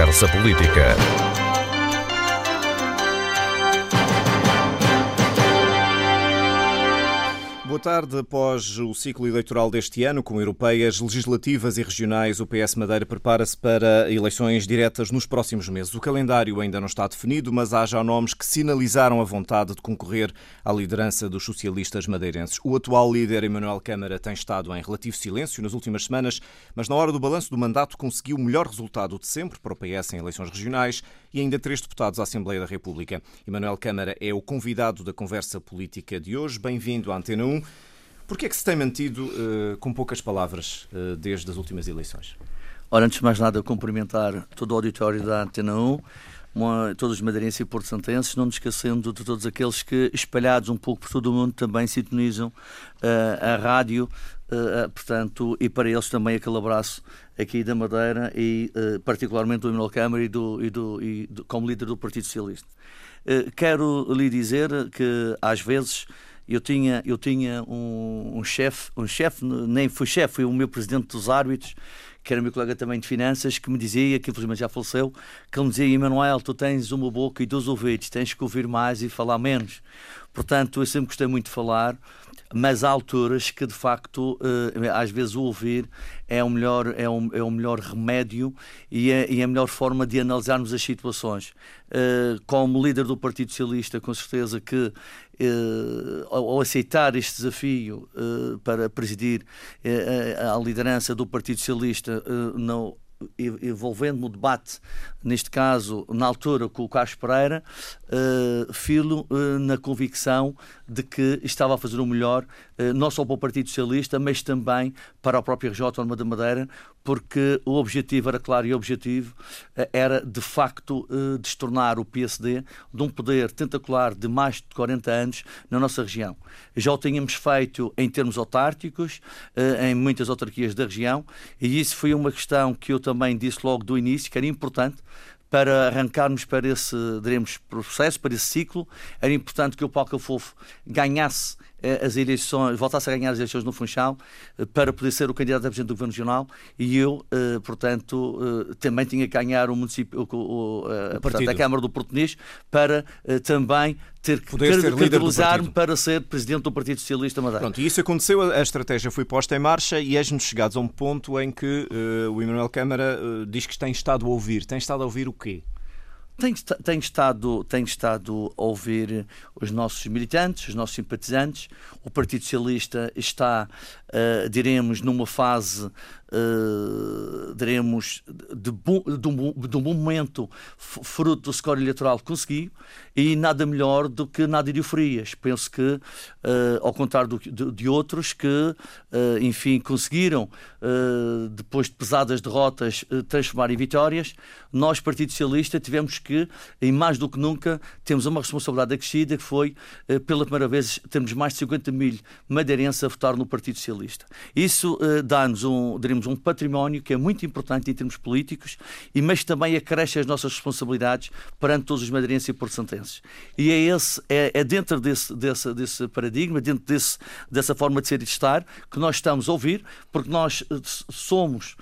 Conversa Política. Boa tarde. Após o ciclo eleitoral deste ano, com europeias, legislativas e regionais, o PS Madeira prepara-se para eleições diretas nos próximos meses. O calendário ainda não está definido, mas há já nomes que sinalizaram a vontade de concorrer à liderança dos socialistas madeirenses. O atual líder, Emanuel Câmara, tem estado em relativo silêncio nas últimas semanas, mas na hora do balanço do mandato conseguiu o melhor resultado de sempre para o PS em eleições regionais e ainda três deputados à Assembleia da República. Emanuel Câmara é o convidado da conversa política de hoje. Bem-vindo à Antena 1. Por que é que se tem mantido uh, com poucas palavras uh, desde as últimas eleições? Ora, antes de mais nada, cumprimentar todo o auditório da Antena 1, uma, todos os madeirenses e porto-santenses, não nos esquecendo de todos aqueles que, espalhados um pouco por todo o mundo, também sintonizam uh, a rádio, portanto, e para eles também aquele abraço aqui da Madeira e particularmente do Emanuel Câmara e, do, e, do, e do, como líder do Partido Socialista. quero lhe dizer que, às vezes, eu tinha, eu tinha um, um chefe, um chefe, nem foi chefe, foi o meu presidente dos árbitros, que era meu colega também de finanças, que me dizia, que infelizmente já faleceu, que ele me dizia, Emanuel, tu tens uma boca e dois ouvidos, tens que ouvir mais e falar menos. Portanto, eu sempre gostei muito de falar, mas há alturas que de facto eh, às vezes o ouvir é o melhor é o, é o melhor remédio e é, e é a melhor forma de analisarmos as situações eh, como líder do Partido Socialista com certeza que eh, ao aceitar este desafio para presidir a liderança do Partido Socialista não envolvendo-me o debate, neste caso, na altura, com o Carlos Pereira, uh, filo uh, na convicção de que estava a fazer o melhor, uh, não só para o Partido Socialista, mas também para a própria região autónoma da Madeira, porque o objetivo era claro e o objetivo era, de facto, destornar o PSD de um poder tentacular de mais de 40 anos na nossa região. Já o tínhamos feito em termos autárticos, em muitas autarquias da região, e isso foi uma questão que eu também disse logo do início, que era importante, para arrancarmos para esse, diremos, processo, para esse ciclo, era importante que o Paulo Cafofo ganhasse eh, as eleições, voltasse a ganhar as eleições no Funchal eh, para poder ser o candidato a presidente do Governo Regional e eu, eh, portanto, também tinha que ganhar o município, o, o, portanto, a Câmara do Português para também ter que credibilizar-me para ser presidente do Partido Socialista Madeira. Pronto, e isso aconteceu, a estratégia foi posta em marcha e és-nos chegados a um ponto em que uh, o Emanuel Câmara uh, diz que tem estado a ouvir. Tem estado a ouvir o quê? Tenho, tenho, estado, tenho estado a ouvir os nossos militantes, os nossos simpatizantes. O Partido Socialista está, uh, diremos, numa fase uh, diremos, de, bom, de, de um momento fruto do score eleitoral que conseguiu e nada melhor do que nada de euforias. Penso que, uh, ao contrário do, de, de, outros que, uh, enfim, conseguiram, depois de pesadas derrotas, transformar em vitórias, nós, Partido Socialista, tivemos que, em mais do que nunca, temos uma responsabilidade acrescida que foi, pela primeira vez, termos mais de 50 mil madeirenses a votar no Partido Socialista. Isso dá-nos um, diremos, temos um património que é muito importante em termos políticos, e mas também acresce as nossas responsabilidades perante todos os madeirenses e porcentenses. E é, esse, é, é dentro desse, desse, desse paradigma, dentro desse, dessa forma de ser e de estar, que nós estamos a ouvir, porque nós eh, somos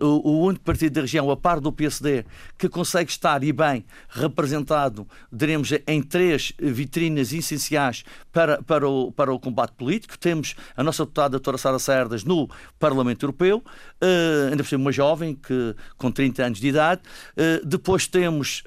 uh, o, o único partido da região, a par do PSD, que consegue estar e bem representado, diremos, em três vitrinas essenciais para, para, o, para o combate político. Temos a nossa deputada, a doutora Sara Cerdas, no Parlamento Europeu, uh, ainda por cima uma jovem que, com 30 anos de idade. Uh, depois temos,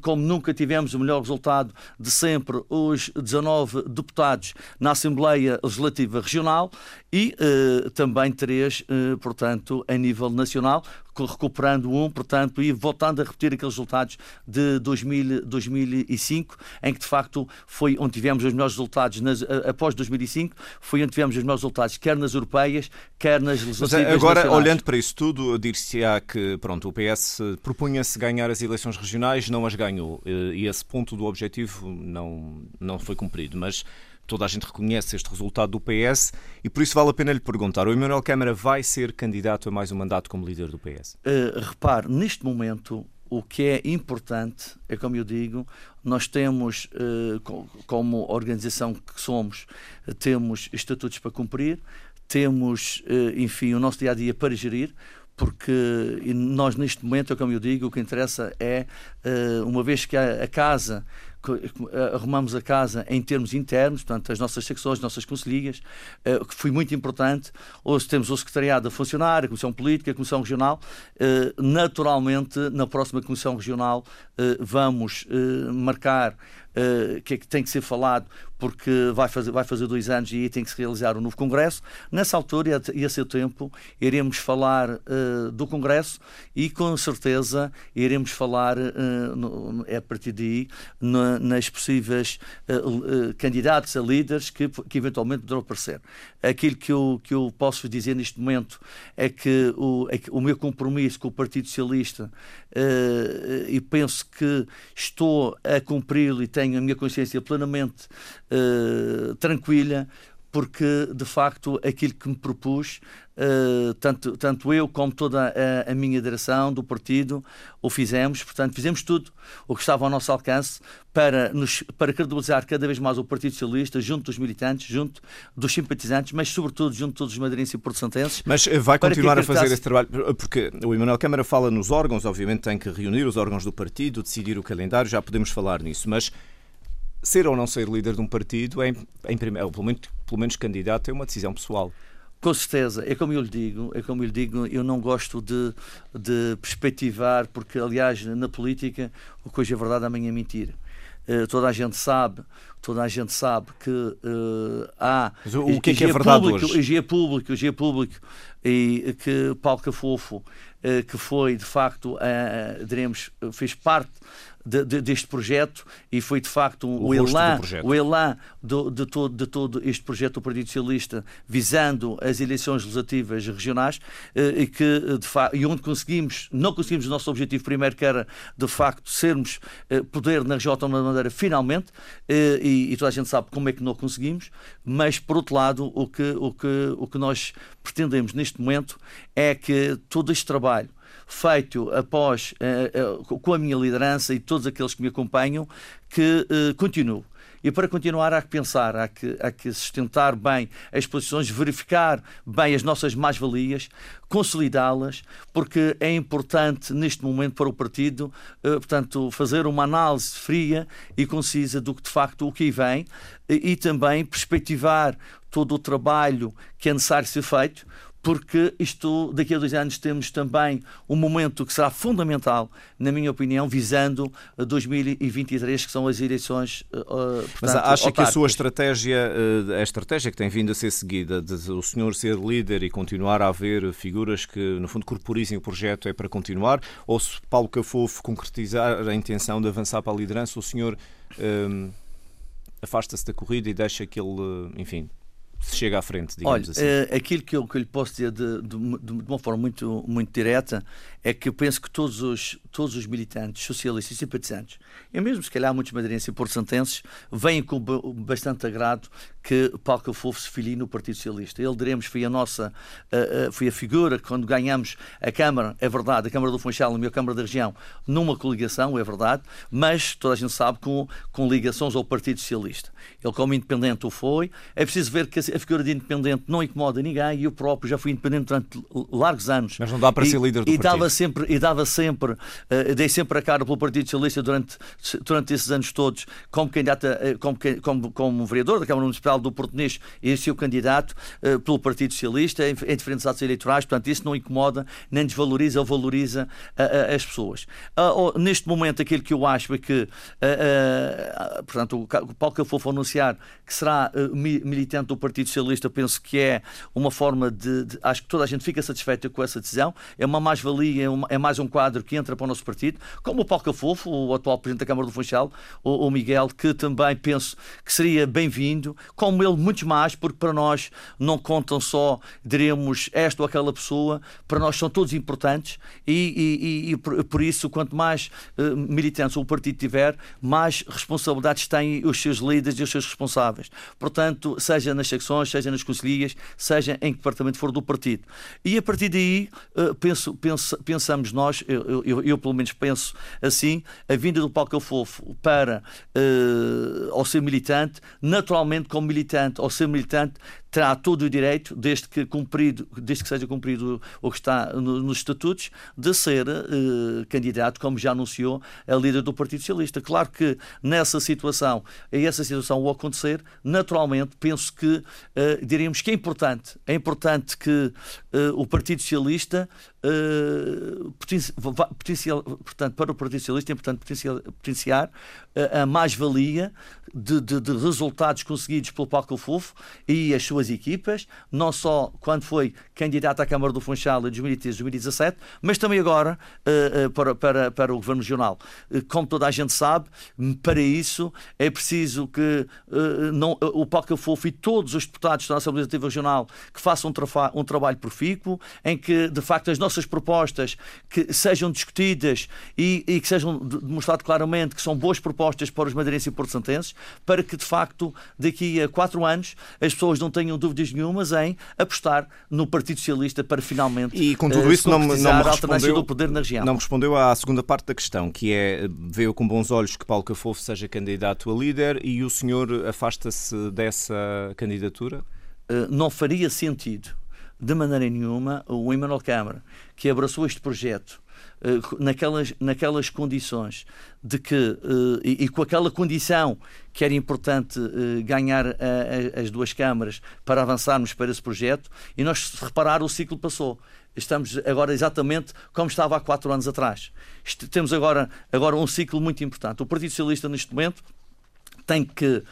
como nunca tivemos o melhor resultado de sempre, os 19 deputados na Assembleia Legislativa Regional e uh, também três, portanto, a nível nacional, recuperando um, portanto, e voltando a repetir aqueles resultados de 2000, 2005, em que de facto foi onde tivemos os melhores resultados nas, após 2005, foi onde tivemos os melhores resultados, quer nas europeias, quer nas legislativas Mas agora, nacionais. olhando para isso tudo, dir-se-á que pronto, o PS propunha-se ganhar as eleições regionais, não as ganhou, e esse ponto do objetivo não, não foi cumprido, mas toda a gente reconhece este resultado do PS e por isso vale a pena lhe perguntar: o Emanuel Câmara vai ser candidato a mais um mandato como líder do PS? Uh, repare, neste momento. O que é importante é, como eu digo, nós temos, uh, como organização que somos, temos estatutos para cumprir, temos, enfim, o nosso dia a dia para gerir, porque nós neste momento, é como eu digo, o que interessa é, uma vez que a casa eh, arrumamos a casa em termos internos, portanto, as nossas secções, as nossas conselhias, eh, que foi muito importante. Hoje temos o secretariado a funcionar, a Comissão Política, a Comissão Regional. Eh, naturalmente, na próxima Comissão Regional, vamos marcar uh, que, é que tem que ser falado porque vai fazer, vai fazer dois anos e aí tem que se realizar um novo Congresso. Nessa altura e a seu tempo iremos falar uh, do Congresso e com certeza iremos falar uh, no, a partir daí na, nas possíveis uh, candidatos a líderes que, que eventualmente poderão aparecer. Aquilo que eu, que eu posso dizer neste momento é que o, é que o meu compromisso com o Partido Socialista e penso que estou a cumpri-lo e tenho a minha consciência plenamente uh, tranquila, porque de facto aquilo que me propus, uh, tanto, tanto eu como toda a, a, minha direção do partido, o fizemos, portanto, fizemos tudo o que estava ao nosso alcance para, nos, para credibilizar cada vez mais o Partido Socialista, junto dos militantes, junto dos simpatizantes, mas sobretudo junto de todos os madeirenses e porto-santenses. Mas eh, vai continuar a fazer esse trabalho, porque o Emanuel Câmara fala nos órgãos, obviamente tem que reunir os órgãos do partido, decidir o calendário, já podemos falar nisso, mas ser ou não ser líder de um partido, é, em primeiro, pelo, menos, pelo menos candidato, é uma decisão pessoal. Com certeza, é como eu lhe digo, é como eu lhe digo, eu não gosto de, de perspectivar, porque aliás na política o que hoje é verdade amanhã é mentira. Uh, toda a gente sabe, toda a gente sabe que uh, há Mas o que é que é verdade público, hoje? é público, é público e que Paulo Cafofo, uh, que foi de facto, diremos, fez parte de, de, deste projeto e foi de facto o, o elan, o elan do, de, todo, de todo este projeto do Partido Socialista visando as eleições legislativas regionais eh, e que de facto, e onde conseguimos, não conseguimos o nosso objetivo primeiro que era de facto sermos eh, poder na região autónoma da Madeira finalmente eh, e, e toda a gente sabe como é que não conseguimos, mas por outro lado o que, o que, o que nós pretendemos neste momento é que todo este trabalho feito após, uh, uh, com a minha liderança e todos aqueles que me acompanham, que uh, continuo. E para continuar há que pensar, há que, há que sustentar bem as posições, verificar bem as nossas mais-valias, consolidá-las, porque é importante neste momento para o partido, portanto, fazer uma análise fria e concisa do que de facto o que vem e também perspectivar todo o trabalho que é necessário ser feito, porque isto, daqui a dois anos, temos também um momento que será fundamental, na minha opinião, visando 2023, que são as eleições. Uh, portanto, Mas acha que a sua estratégia, uh, a estratégia que tem vindo a ser seguida, de o senhor ser líder e continuar a haver figuras que, no fundo, corporizem o projeto, é para continuar? Ou se Paulo Cafofo concretizar a intenção de avançar para a liderança, o senhor um, afasta-se da corrida e deixa que ele, enfim, se chega à frente, digamos Olha, assim? Uh, aquilo que eu, que eu lhe posso dizer de, de, de, uma forma muito, muito direta é que eu penso que todos os, todos os militantes socialistas e simpatizantes, e mesmo se calhar muitos madeirenses e porto-santenses, vêm com bastante agrado que Paulo Cafofo se filie no Partido Socialista. Ele, diremos, foi a nossa, uh, uh, foi a figura que quando ganhamos a Câmara, é verdade, a Câmara do Funchal e a Câmara da Região, numa coligação, é verdade, mas toda a gente sabe com, com ligações ao Partido Socialista. Ele, como independente, o foi. É preciso ver que a figura de independente não incomoda ninguém e eu próprio já fui independente durante largos anos. Mas não dá para e, ser líder do partido. Sempre, e dava sempre, uh, dei sempre a cara pelo Partido Socialista durante, durante esses anos todos, como candidato, uh, como, como, como vereador da Câmara Municipal do Português e seu candidato uh, pelo Partido Socialista em, em, diferentes atos eleitorais. Portanto, isso não incomoda, nem desvaloriza ou valoriza as pessoas. Oh, neste momento, aquilo que eu acho é que, portanto, o Paulo Cafofo anunciar que será militante do Partido Socialista, penso que é uma forma de, de, Acho que toda a gente fica satisfeita com essa decisão. É uma mais-valia, é, é, mais um quadro que entra para o nosso partido, como o Paulo Cafofo, o atual Presidente da Câmara do Funchal, o, o Miguel, que também penso que seria bem-vindo, como ele, muitos mais, porque para nós não contam só, diremos, esta ou aquela pessoa, para nós são todos importantes e, e, e por, por, isso, quanto mais uh, militantes o partido tiver, mais responsabilidades têm os seus líderes e os seus responsáveis. Portanto, seja nas secções, seja nas conselhias, seja em que departamento for do partido. E a partir daí, uh, penso, penso, pensamos nós, eu, eu, eu, pelo menos penso assim, a vinda do Paulo Fofo para, uh, ao ser militante, naturalmente como militante, ao ser militante, terá todo o direito, desde que, cumprido, desde que seja cumprido o que está no, nos estatutos, de ser uh, candidato, como já anunciou, a líder do Partido Socialista. Claro que nessa situação, e essa situação o acontecer, naturalmente, penso que uh, diríamos que é importante, é importante que uh, o Partido Socialista potencial, portanto, para o Partido Socialista é importante potenciar a mais-valia de, de, de, resultados conseguidos pelo Paulo Fofo e as suas equipas, não só quando foi candidato à Câmara do Funchal em 2013 2017, mas também agora uh, uh, para, para, para o Governo Regional. Uh, como toda a gente sabe, para isso é preciso que não, o Paulo Fofo e todos os deputados da Assembleia Legislativa Regional que façam um, um trabalho profícuo, em que de facto as nossas propostas que sejam discutidas e, e que sejam demonstrado claramente que são boas propostas para os madeirenses e porto-santenses, para que de facto daqui a quatro anos as pessoas não tenham dúvidas nenhumas em apostar no Partido Socialista para finalmente e com tudo isso não, não me respondeu, do poder na região. Não me respondeu à segunda parte da questão, que é veio com bons olhos que Paulo Cafofo seja candidato a líder e o senhor afasta-se dessa candidatura? Uh, não faria sentido de maneira nenhuma o Emmanuel Câmara, que abraçou este projeto eh, naquelas, naquelas condições de que, uh, e, e, com aquela condição que era importante uh, ganhar a, a, as duas câmaras para avançarmos para esse projeto, e nós, reparar, o ciclo passou. Estamos agora exatamente como estava há quatro anos atrás. Temos agora, agora um ciclo muito importante. O Partido Socialista, neste momento, tem que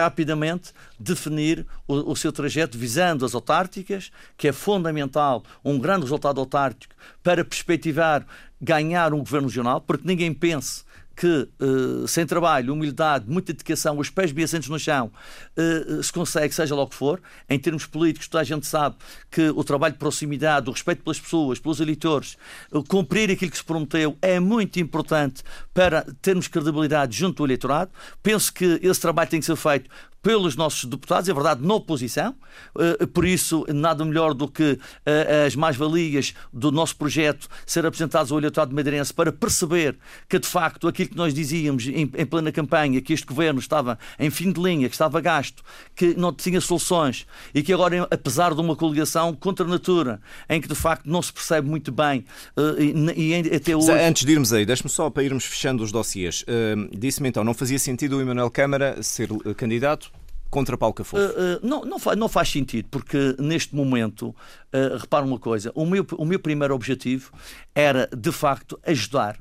rapidamente definir o, o, seu trajeto visando as autárticas, que é fundamental um grande resultado autártico para perspectivar ganhar um governo regional, porque ninguém pense que uh, sem trabalho, humildade, muita dedicação, os pés bem assentos no chão, uh, se consegue, seja lá o que for. Em termos políticos, toda a gente sabe que o trabalho de proximidade, o respeito pelas pessoas, pelos eleitores, uh, cumprir aquilo que se prometeu é muito importante para termos credibilidade junto do eleitorado. Penso que esse trabalho tem que ser feito pelos nossos deputados, é verdade, na oposição, eh, por isso nada melhor do que eh, as mais-valias do nosso projeto ser apresentados ao eleitorado madeirense para perceber que, de facto, aquilo que nós dizíamos em, plena campanha, que este governo estava em fim de linha, que estava gasto, que não tinha soluções e que agora, apesar de uma coligação contra a natura, em que de facto não se percebe muito bem eh, e, até hoje... Antes de irmos aí, deixe-me só para irmos fechando os dossiers. Disse-me então, não fazia sentido o Emanuel Câmara ser candidato contra Paulo Cafofo? Uh, uh, não, não, faz, não faz sentido, porque neste momento, uh, repara uma coisa, o meu, o meu primeiro objetivo era, de facto, ajudar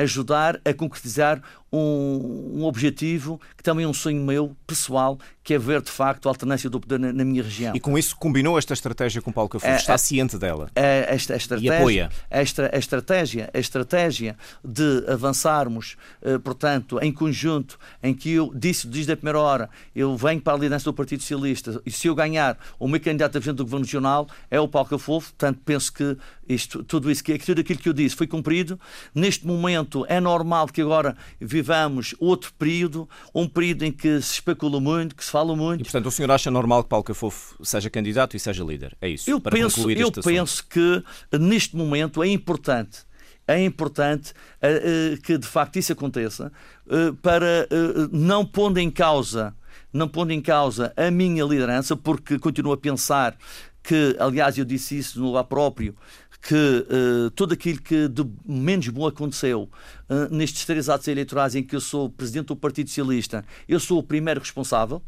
ajudar a concretizar um, um, objetivo que também é um sonho meu, pessoal, que é ver de facto a alternância do poder na, na minha região. E com isso combinou esta estratégia com Paulo Cafofo? Está ciente dela? A, esta, a estratégia, e apoia? A, a, estratégia, a estratégia de avançarmos, uh, portanto, em conjunto, em que eu disse desde a primeira hora, eu venho para a liderança do Partido Socialista e se eu ganhar o meu candidato a presidente do Governo Regional é o Paulo Cafofo, portanto penso que isto, tudo isso, que tudo aquilo que eu disse foi cumprido. Neste momento é normal que agora vivamos outro período, um período em que se especula muito, que se fala muito. E, portanto, o senhor acha normal que Paulo Cafofo seja candidato e seja líder? É isso? Eu, penso, eu penso que neste momento é importante é importante uh, uh, que de facto isso aconteça uh, para não pondo em causa não pondo em causa a minha liderança porque continuo a pensar que aliás eu disse isso no lugar próprio que uh, tudo aquilo que de menos bom aconteceu uh, nestes três atos eleitorais em que eu sou presidente do Partido Socialista, eu sou o primeiro responsável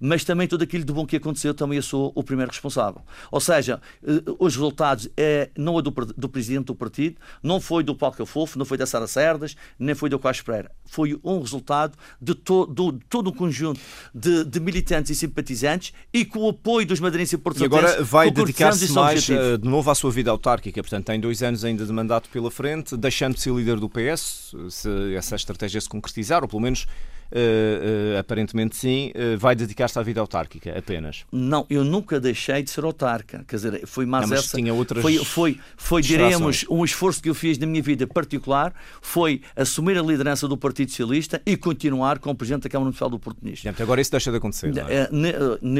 mas também tudo aquilo de bom que aconteceu também eu sou o primeiro responsável. Ou seja, eh, os resultados é, não é do, do presidente do partido, não foi do Paulo Cafofo, não foi da Sara Cerdas, nem foi do Quais Pereira. Foi um resultado de, to, do, de todo um conjunto de, de, militantes e simpatizantes e com o apoio dos madeirenses e portugueses. E agora vai dedicar-se mais objetivo. de novo à sua vida autárquica, portanto tem dois anos ainda de mandato pela frente, deixando de ser líder do PS, se essa estratégia se concretizar, ou pelo menos uh, uh, aparentemente sim, uh, vai dedicar-se à vida autárquica apenas. Não, eu nunca deixei de ser autarca. Quer dizer, foi mais Não, essa. Tinha outras foi, foi, foi diremos, um esforço que eu fiz na minha vida particular foi assumir a liderança do Partido Socialista e continuar como Presidente da Câmara Municipal do Porto Nisto. Agora isso deixa de acontecer. É?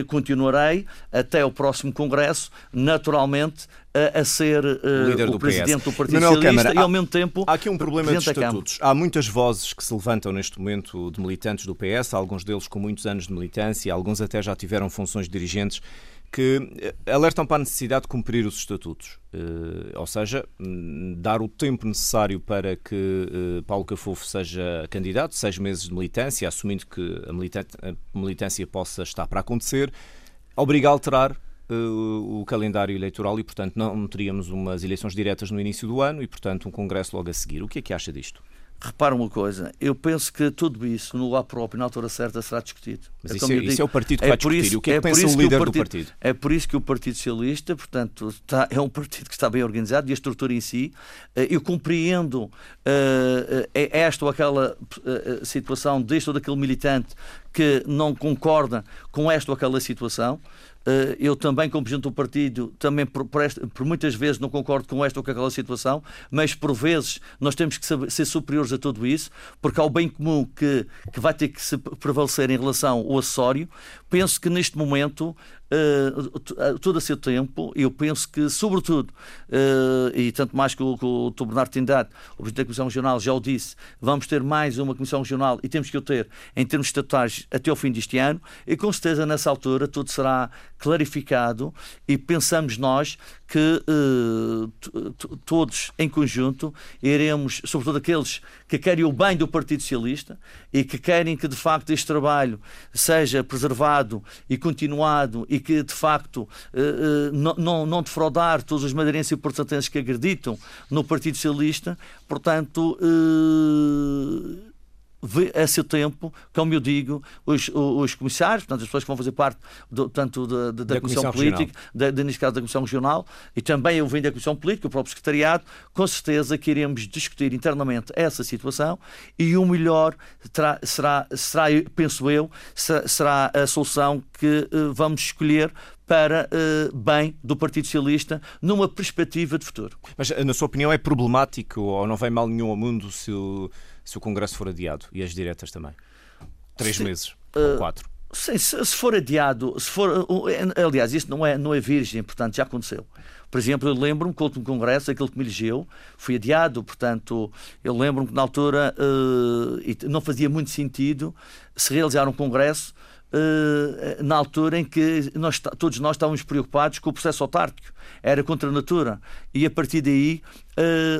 Continuarei até o próximo Congresso, naturalmente, a, a ser uh, o presidente do Partido Manuel Socialista Câmara, e ao mesmo tempo há aqui um problema de estatutos. Há muitas vozes que se levantam neste momento de militantes do PS, alguns deles com muitos anos de militância, alguns até já tiveram funções dirigentes que eh, alertam para a necessidade de cumprir os estatutos, uh, ou seja, hum, dar o tempo necessário para que uh, Paulo Cafofo seja candidato, seis meses de militância, assumindo que a, a militância possa estar para acontecer, obrigar a alterar o calendário eleitoral e, portanto, não teríamos umas eleições diretas no início do ano e, portanto, um congresso logo a seguir. O que é que acha disto? Repara uma coisa, eu penso que tudo isso, no lugar próprio, na altura certa, será discutido. Mas é isso, é, isso, é, o partido que é vai discutir. Isso, o que é, é que pensa o líder o partido, do partido? É por isso que o Partido Socialista, portanto, está, é um partido que está bem organizado e a estrutura em si, eh, eu compreendo uh, esta ou aquela uh, situação deste ou daquele militante que não concorda com esta ou aquela situação. Eh, eu também, como presidente do partido, também por, por, esta, por, muitas vezes não concordo com esta ou com aquela situação, mas por vezes nós temos que saber, ser superiores a tudo isso, porque há o bem comum que, que vai ter que se prevalecer em relação ao acessório. Penso que neste momento uh, todo a seu tempo. Eu penso que, sobretudo, uh, e tanto mais que o, que o Dr. Bernardo Tindade, o Presidente da Comissão Regional, já o disse, vamos ter mais uma Comissão Regional e temos que o ter em termos estatutários até ao fim deste ano e com certeza nessa altura tudo será clarificado e pensamos nós que uh, todos em conjunto iremos, sobretudo aqueles que querem o bem do Partido Socialista e que querem que de facto este trabalho seja preservado e continuado e que de facto uh, uh, não, não defraudar todos os madeirenses e portugueses que acreditam no Partido Socialista, portanto a seu tempo, como eu digo, os, os comissários, portanto, as pessoas que vão fazer parte do, tanto da, da, da, Comissão, Comissão Política, da, da, neste caso da Comissão Regional, e também eu venho da Comissão Política, o próprio Secretariado, com certeza que iremos discutir internamente essa situação e o melhor terá, será, será, penso eu, será a solução que uh, vamos escolher para uh, bem do Partido Socialista numa perspectiva de futuro. Mas, na sua opinião, é problemático ou não vem mal nenhum ao mundo se o se o Congresso for adiado e as diretas também? Três Sim. meses, uh, quatro. Sim, se, se, for adiado, se for, aliás, isso não é, não é virgem, portanto já aconteceu. Por exemplo, eu lembro-me que o último congresso, aquele que me elegeu, foi adiado, portanto, eu lembro-me que na altura uh, não fazia muito sentido se realizar um congresso na altura em que nós, todos nós estávamos preocupados com o processo autárquico, era contra a natura, e a partir daí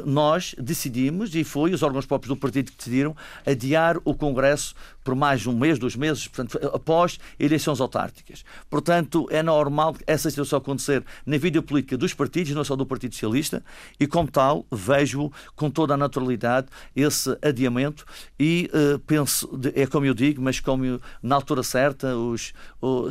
nós decidimos, e foi os órgãos próprios do partido que decidiram, adiar o Congresso por mais um mês, dois meses, portanto, após eleições autárquicas. Portanto, é normal essa situação acontecer na vida política dos partidos, não só do Partido Socialista, e como tal, vejo com toda a naturalidade esse adiamento e uh, penso, é como eu digo, mas como eu, na altura certa, os,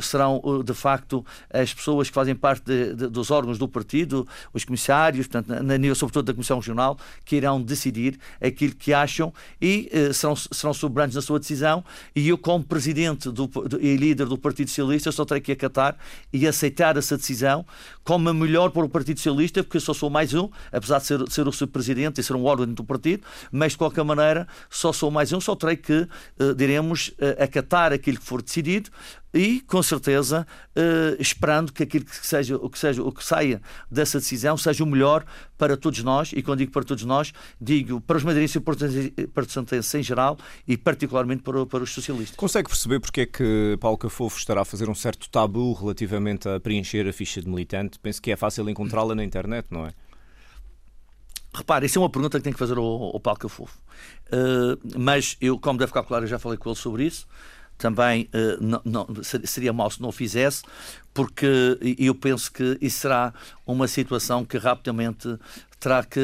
serão de facto as pessoas que fazem parte de, de, dos órgãos do partido, os comissários, portanto, na, na, sobretudo da Comissão Regional, que irão decidir aquilo que acham e uh, serão, serão soberanos na sua decisão. E eu, como presidente do, e líder do Partido Socialista, só terei que acatar e aceitar essa decisão como a melhor para o Partido Socialista, porque eu só sou mais um, apesar de ser, ser o seu presidente e ser um órgão do partido, mas de qualquer maneira só sou mais um, só terei que, uh, diremos, uh, acatar aquilo que for decidido, e com certeza uh, esperando que aquilo que seja o que seja o que saia dessa decisão seja o melhor para todos nós e quando digo para todos nós digo para os madeirenses e portugueses em geral e particularmente para, para os socialistas. Consegue perceber porque é que Paulo Cafofo estará a fazer um certo tabu relativamente a preencher a ficha de militante? Penso que é fácil encontrá-la na internet, não é? Repare, isso é uma pergunta que tem que fazer ao, ao Paulo Cafofo. Uh, mas eu, como deve ficar claro, já falei com ele sobre isso também uh, não, não, seria mau se não o fizesse, porque eu penso que isso será uma situação que rapidamente terá que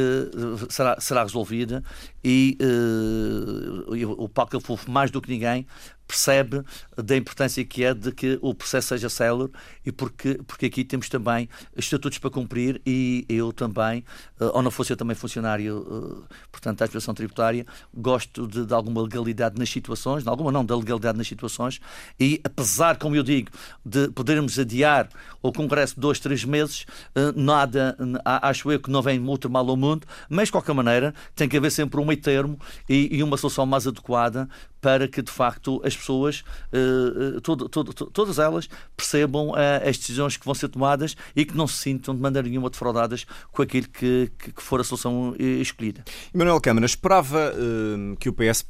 será, será resolvida e uh, o Paulo Cafufo, mais do que ninguém, percebe da importância que é de que o processo seja célere e porque, porque aqui temos também estatutos para cumprir e eu também, uh, ou não fosse eu também funcionário, uh, portanto, da administração tributária, gosto de, de, alguma legalidade nas situações, de alguma não, da legalidade nas situações e apesar, como eu digo, de podermos adiar o Congresso dois, três meses, uh, nada, acho eu que não vem muito mal ao mundo, mas de qualquer maneira tem que haver sempre um meio termo e, e uma solução mais adequada para que de facto as pessoas, uh, todo, todo, todas elas, percebam uh, as decisões que vão ser tomadas e que não se sintam de maneira nenhuma defraudadas com aquilo que, que, que for a solução escolhida. Manuel Câmara, esperava uh, que o PS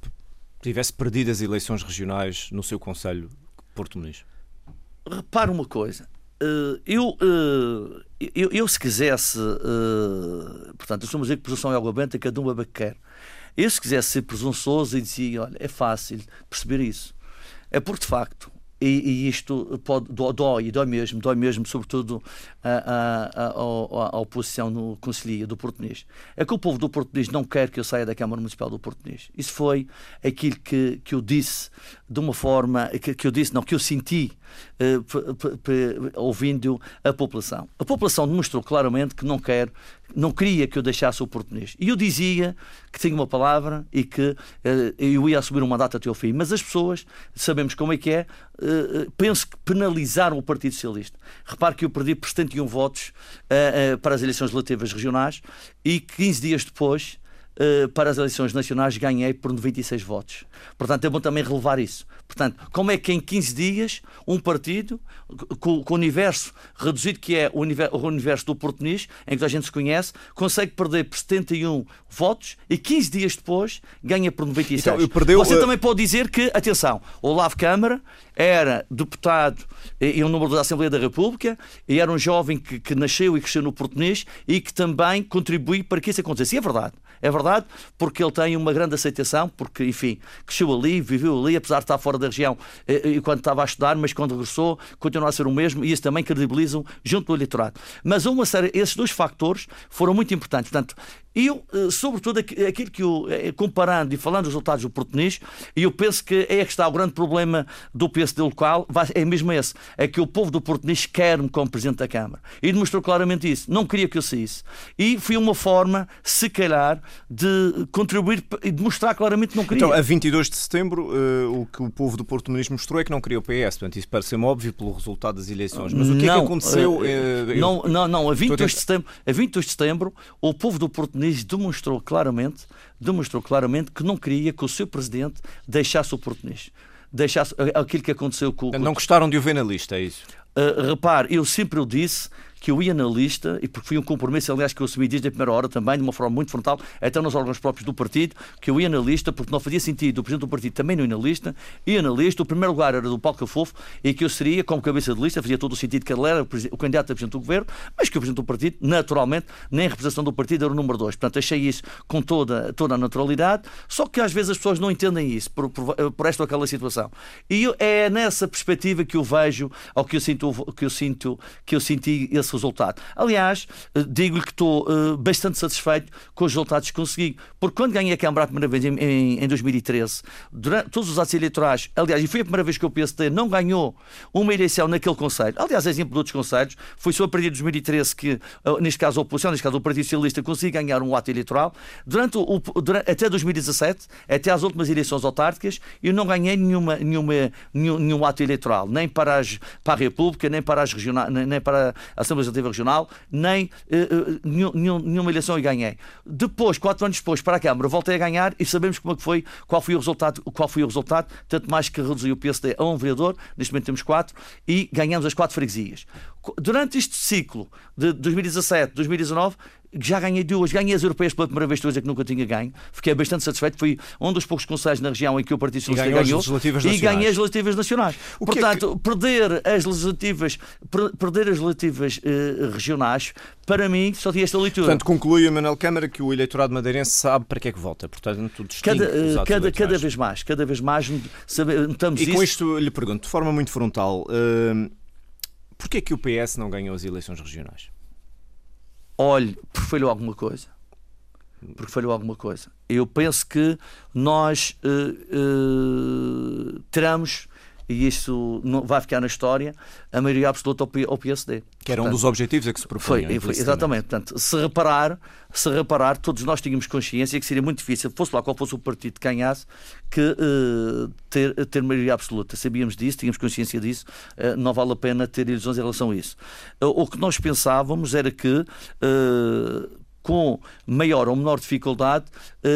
tivesse perdido as eleições regionais no seu Conselho Porto Muniz? Repara uma coisa, eu, eu, eu, se quisesse, portanto, eu sou dizer que posição é água benta, cada um é que quer. Eu, se quisesse ser presunçoso e dizia, olha, é fácil perceber isso. É porque, de facto, e, e, isto pode, dói, dói mesmo, dói mesmo, sobretudo a, a, oposição no Conselho do Português. É que o povo do Português não quer que eu saia da Câmara Municipal do Português. Isso foi aquilo que, que eu disse de uma forma, que, que eu disse, não, que eu senti uh, ouvindo a população. A população demonstrou claramente que não quer, não queria que eu deixasse o Português. E eu dizia que tinha uma palavra e que uh, eu ia assumir uma data até ao fim. Mas as pessoas, sabemos como é que é, uh, penso que penalizaram o Partido Socialista. Repare que eu perdi por 71 votos para as eleições legislativas regionais e 15 dias depois Uh, para as eleições nacionais ganhei por 96 votos. Portanto, é bom também relevar isso. Portanto, como é que em 15 dias um partido, com, com o universo reduzido que é o universo, o universo do Portunis, em que a gente se conhece, consegue perder por 71 votos e 15 dias depois ganha por 96. Então, perdeu, Você uh... também pode dizer que, atenção, o Olavo Câmara era deputado e um número da Assembleia da República e era um jovem que, que nasceu e cresceu no Portunis e que também contribui para que isso acontecesse. E é verdade. É verdade, porque ele tem uma grande aceitação, porque, enfim, cresceu ali, viveu ali, apesar de estar fora da região enquanto estava a estudar, mas quando regressou continua a ser o mesmo e isso também credibilizam junto do eleitorado. Mas uma série, esses dois factores foram muito importantes. Portanto, eu, eh, sobretudo, aquilo que eu, eh, comparando e falando dos resultados do português, eu penso que é que está o grande problema do PSD local, é mesmo esse, é que o povo do português quer-me como Presidente da Câmara. E demonstrou claramente isso. Não queria que eu saísse. E foi uma forma, se calhar, de contribuir e demonstrar claramente que não queria. Então, a 22 de setembro, uh, o que o povo do português mostrou é que não queria o PS. Portanto, isso parece-me óbvio pelo resultado das eleições. Mas o que não, é que aconteceu? Não, não, não. A 22 de setembro, a 22 de setembro o povo do demonstrou claramente, demonstrou claramente que não queria que o seu presidente deixasse o português deixasse aquilo que aconteceu com o. Não gostaram de o ver na lista, é isso? Uh, repare, eu sempre o disse que eu ia na lista, e porque foi um compromisso, aliás, que eu assumi desde a primeira hora também, de uma forma muito frontal, até nos órgãos próprios do partido, que eu ia na lista, porque não fazia sentido o Presidente do partido também não ir na lista, ia na lista, o primeiro lugar era do Paulo Cafofo, e que eu seria, como cabeça de lista, fazia todo o sentido que ele era o candidato a Presidente do Governo, mas que o Presidente do partido, naturalmente, nem a representação do partido era o número dois. Portanto, achei isso com toda, toda a naturalidade, só que às vezes as pessoas não entendem isso, por, por, por esta ou aquela situação. E eu, é nessa perspectiva que eu vejo, ou que eu sinto, que eu sinto, que eu senti esse resultado. Aliás, eh, digo-lhe que estou uh, bastante satisfeito com os resultados que consegui, porque quando ganhei a Câmara a primeira vez em, em, em 2013, durante todos os atos eleitorais, aliás, e foi a primeira vez que o PSD não ganhou uma eleição naquele Conselho, aliás, exemplo de outros Conselhos, foi só a partir de 2013 que, uh, neste caso a oposição, neste caso o Partido Socialista, conseguiu ganhar um ato eleitoral. Durante o, durante, até 2017, até às últimas eleições autárquicas, eu não ganhei nenhuma, nenhuma, nenhum, nenhum ato eleitoral, nem para, as, para a República, nem para as regionais, nem para a Assembleia Legislativa Regional, nem uh, nenhum, nenhuma eleição e ganhei. Depois, quatro anos depois, para a Câmara, voltei a ganhar e sabemos como é que foi, qual foi o resultado, qual foi o resultado, tanto mais que reduziu o PSD a um vereador, neste momento temos quatro, e ganhamos as quatro freguesias. Durante este ciclo de 2017, 2019, já ganhei duas, ganhei as europeias pela primeira vez, coisa que nunca tinha ganho. Fiquei bastante satisfeito. Foi um dos poucos conselhos na região em que o Partido Socialista ganhou, ganhou e ganhei as legislativas nacionais. O Portanto, é que... perder as legislativas, perder as legislativas uh, regionais, para mim, só tinha esta leitura. Portanto, conclui o Manuel Câmara que o eleitorado madeirense sabe para que é que vota. Portanto, cada, uh, cada, cada vez mais, cada vez mais notamos e isso. E com isto lhe pergunto, de forma muito frontal, uh, porquê é que o PS não ganhou as eleições regionais? Olhe, porque falhou alguma coisa. Porque falhou alguma coisa. Eu penso que nós uh, uh, teremos, e isso não vai ficar na história, a maioria absoluta ao PSD. Que era um dos objetivos a que se propunha. Foi, foi, exatamente. Portanto, se reparar, se reparar, todos nós tínhamos consciência que seria muito difícil, fosse lá qual fosse o partido que ganhasse, que uh, ter, ter maioria absoluta. Sabíamos disso, tínhamos consciência disso, uh, não vale a pena ter ilusões em relação a isso. Uh, o que nós pensávamos era que com maior ou menor dificuldade,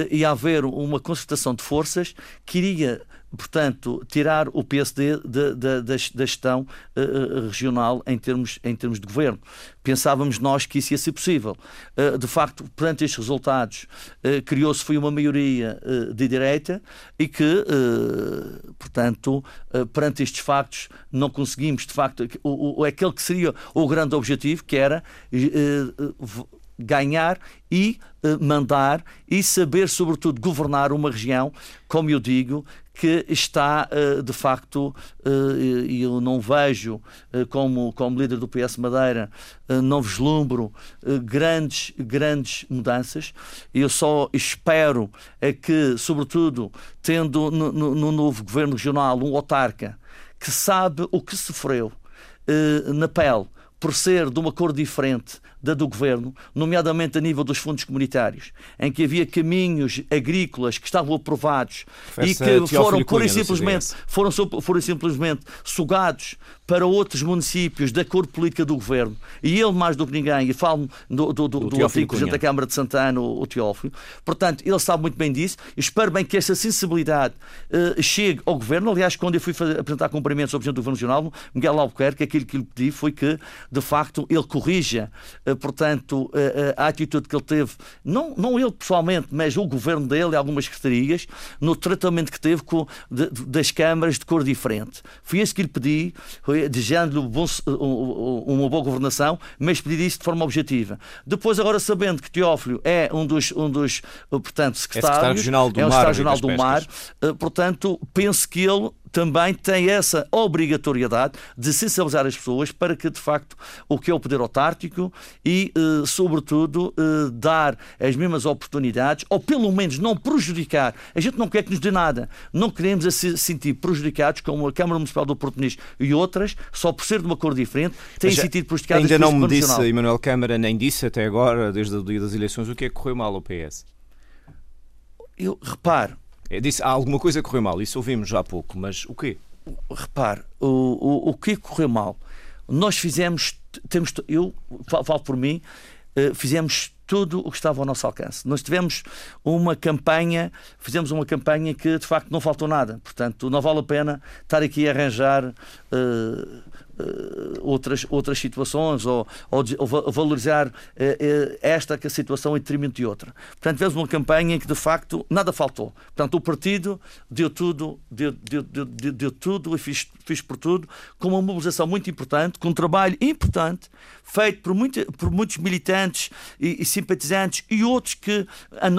ia haver uma concertação de forças que iria portanto, tirar o PSD da, da, da gestão uh, regional em termos, em termos de governo. Pensávamos nós que isso ia ser possível. Uh, de facto, perante estes resultados, uh, criou-se foi uma maioria de direita e que, portanto, perante estes factos, não conseguimos, de facto, o, o, aquele que seria o grande objetivo, que era ganhar e uh, mandar e saber, sobretudo, governar uma região, como eu digo, que está uh, de facto, uh, e eu não vejo como, como líder do PS Madeira, não vislumbro grandes, grandes mudanças. Eu só espero é que, sobretudo, tendo no, no novo governo regional um autarca que sabe o que sofreu na pele por ser de uma cor diferente da do governo, nomeadamente a nível dos fundos comunitários, em que havia caminhos agrícolas que estavam aprovados e que foram pura e simplesmente foram, foram simplesmente sugados para outros municípios da cor política do governo, e ele mais do que ninguém, e falo do, do, do, do antigo Presidente da Câmara de Santana, o, o Teófilo, portanto, ele sabe muito bem disso, espero bem que essa sensibilidade uh, chegue ao governo. Aliás, quando eu fui fazer, apresentar cumprimentos ao Presidente do Governo Regional, Miguel Albuquerque, aquilo que lhe pedi foi que, de facto, ele corrija, uh, portanto, uh, a atitude que ele teve, não, não ele pessoalmente, mas o governo dele e algumas secretarias, no tratamento que teve com, de, das câmaras de cor diferente. Foi isso que lhe pedi, desejando-lhe uma boa governação, mas pedir isso de forma objetiva. Depois, agora sabendo que Teófilo é um dos, um dos portanto, secretários, é, secretário regional do é o secretário-geral do Mar, eh, portanto, penso que ele também tem essa obrigatoriedade de sensibilizar as pessoas para que, de facto, o que é o poder autártico e, eh, sobretudo, eh, dar as mesmas oportunidades, ou pelo menos não prejudicar. A gente não quer que nos dê nada. Não queremos se sentir prejudicados, como a Câmara Municipal do Porto Muniz e outras, só por ser de uma cor diferente, têm sentido prejudicadas. Ainda não me disse, Emanuel Câmara, nem disse até agora, desde o dia das eleições, o que é que correu mal ao PS. Eu reparo, disse, há alguma coisa que correu mal, isso ouvimos já há pouco, mas o quê? Repare, o, o, o que correu mal? Nós fizemos, temos, eu falo por mim, eh, fizemos tudo o que estava ao nosso alcance. Nós tivemos uma campanha, fizemos uma campanha que de facto não faltou nada. Portanto, não vale a pena estar aqui a arranjar uh, outras, outras situações ou, ou, ou valorizar uh, esta que a situação em detrimento de outra. Portanto, tivemos uma campanha em que de facto nada faltou. Portanto, o partido deu tudo, deu, deu, deu, deu tudo e fiz, fiz por tudo, com uma mobilização muito importante, com um trabalho importante, feito por, muito, por muitos militantes e, e simpatizantes e outros que,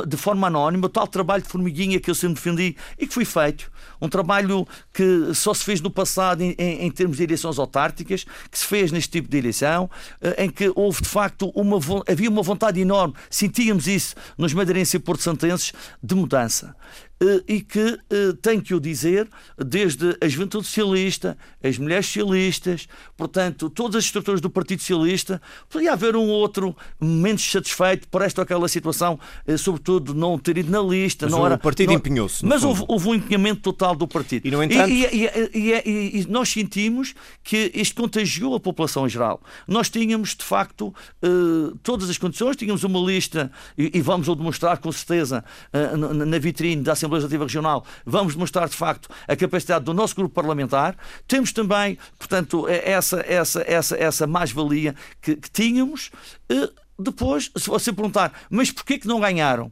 de forma anónima, o tal trabalho de formiguinha que eu sempre defendi e que foi feito. Um trabalho que só se fez no passado em, em, termos de eleições autárquicas, que se fez neste tipo de eleição, eh, em que houve de facto uma, havia uma vontade enorme, sentíamos isso nos madeirenses e porto-santenses, de mudança. Eh, e que eh, tem que o dizer desde a juventude socialista, as mulheres socialistas, portanto, todas as estruturas do Partido Socialista. Podia haver um outro menos satisfeito por esta ou aquela situação, eh, sobretudo não ter ido na lista. Mas não o era, partido empenhou-se. Mas houve, houve, um empenhamento total do partido. E, no entanto... E, e, e, nós sentimos que isto contagiou a população em geral. Nós tínhamos, de facto, todas as condições, tínhamos uma lista, e, vamos o demonstrar com certeza na vitrine da Assembleia Assembleia Legislativa Regional, vamos demonstrar de facto a capacidade do nosso grupo parlamentar. Temos também, portanto, essa, essa, essa, essa mais-valia que, que, tínhamos. Depois, se você perguntar, mas porquê que não ganharam?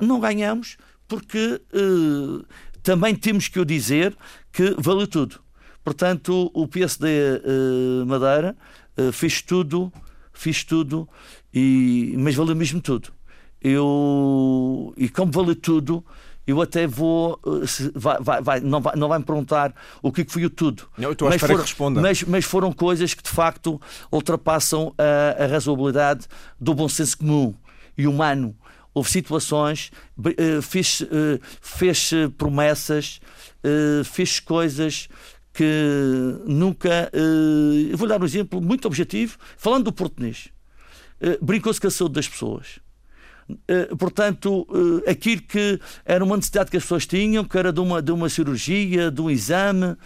não ganhamos porque uh, também temos que o dizer que valeu tudo. Portanto, o PSD uh, Madeira uh, fez tudo, fez tudo, e, mas valeu mesmo tudo. Eu, e como valeu tudo, eu até vou. Eh, vai, vai, vai, não, vai, não vai me perguntar o que foi o tudo. Não, estou mas, foram, que. Mas, mas foram coisas que de facto ultrapassam a, a razoabilidade do bom senso comum e humano. Houve situações, uh, fez, uh, fez promessas, fez coisas que nunca. Vou dar um exemplo muito objetivo, falando do português. Brincou-se com a saúde das pessoas eh, portanto, eh, aquilo que era uma necessidade que as pessoas tinham, que era de uma, de uma cirurgia, de um exame,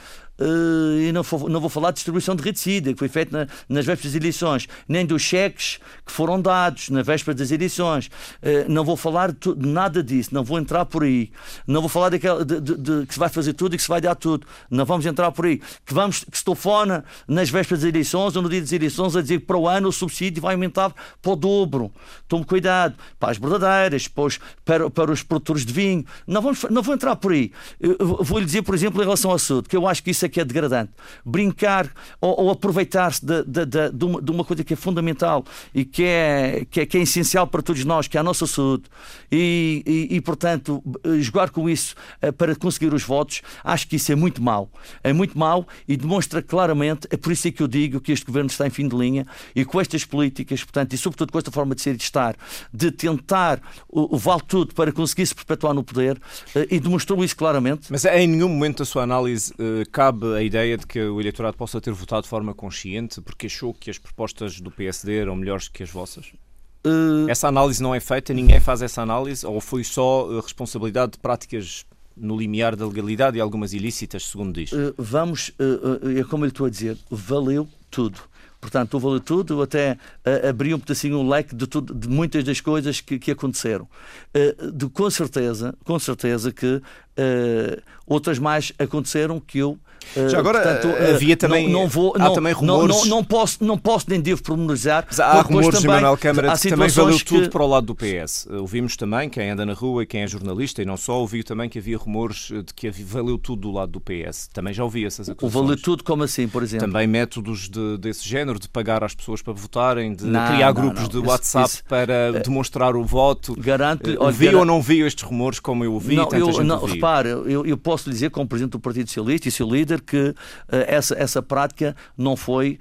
uh, e não vou, não vou falar de distribuição de reticida, que foi feita na, nas vésperas das eleições, nem dos cheques que foram dados na véspera das eleições. Uh, não vou falar de, nada disso, não vou entrar por aí. Não vou falar daquela, de, de, de, que se vai fazer tudo e que se vai dar tudo. Não vamos entrar por aí. Que, vamos, que se telefona nas vésperas das eleições ou no dia das eleições a dizer que para o ano o subsídio vai aumentar para o dobro. Tome cuidado para as bordadeiras, para, para os produtores de vinho. Não, vamos, não vou entrar por aí. Vou-lhe dizer, por exemplo, em relação ao saúde, que eu acho que isso é que é degradante. Brincar ou, ou aproveitar-se de, de, de, de, uma, coisa que é fundamental e que é, que é, que é essencial para todos nós, que é a nossa saúde, e, e, e portanto, jogar com isso eh, para conseguir os votos, acho que isso é muito mau. É muito mau e demonstra claramente, é por isso é que eu digo que este governo está em fim de linha e com estas políticas, portanto, e sobretudo com esta forma de ser e de estar, de tentar o, o vale tudo para conseguir se perpetuar no poder, eh, e demonstrou isso claramente. Mas em nenhum momento da sua análise eh, cabe a ideia de que o eleitorado possa ter votado de forma consciente porque achou que as propostas do PSD eram melhores que as vossas? Uh... Essa análise não é feita, ninguém faz essa análise, ou foi só responsabilidade de práticas no limiar da legalidade e algumas ilícitas, segundo diz? Uh, vamos, uh, é como eu estou a dizer, valeu tudo. Portanto, valeu tudo, até uh, abri um pedacinho um leque de, tudo, de muitas das coisas que, que aconteceram. Uh, de, com certeza, com certeza que uh, outras mais aconteceram que eu Já agora Portanto, eh, havia também, não, não vou, há não, também rumores. Não, não, posso, não posso nem devo pormenorizar. Mas há rumores de Manuel Câmara que também valeu que... tudo para o lado do PS. Eh, ouvimos também, quem anda na rua e quem é jornalista, e não só, ouviu também que havia rumores de que valeu tudo do lado do PS. Também já ouvi essas acusações. O valeu tudo como assim, por exemplo? Também métodos de, desse género, de pagar às pessoas para votarem, de não, criar grupos de WhatsApp isso, para demonstrar o voto. Garanto. Ouvi ou não vi estes rumores como eu ouvi? Não, eu, não, repare, eu, eu posso dizer, como Presidente do Partido Socialista e seu líder, que eh, essa, essa prática não foi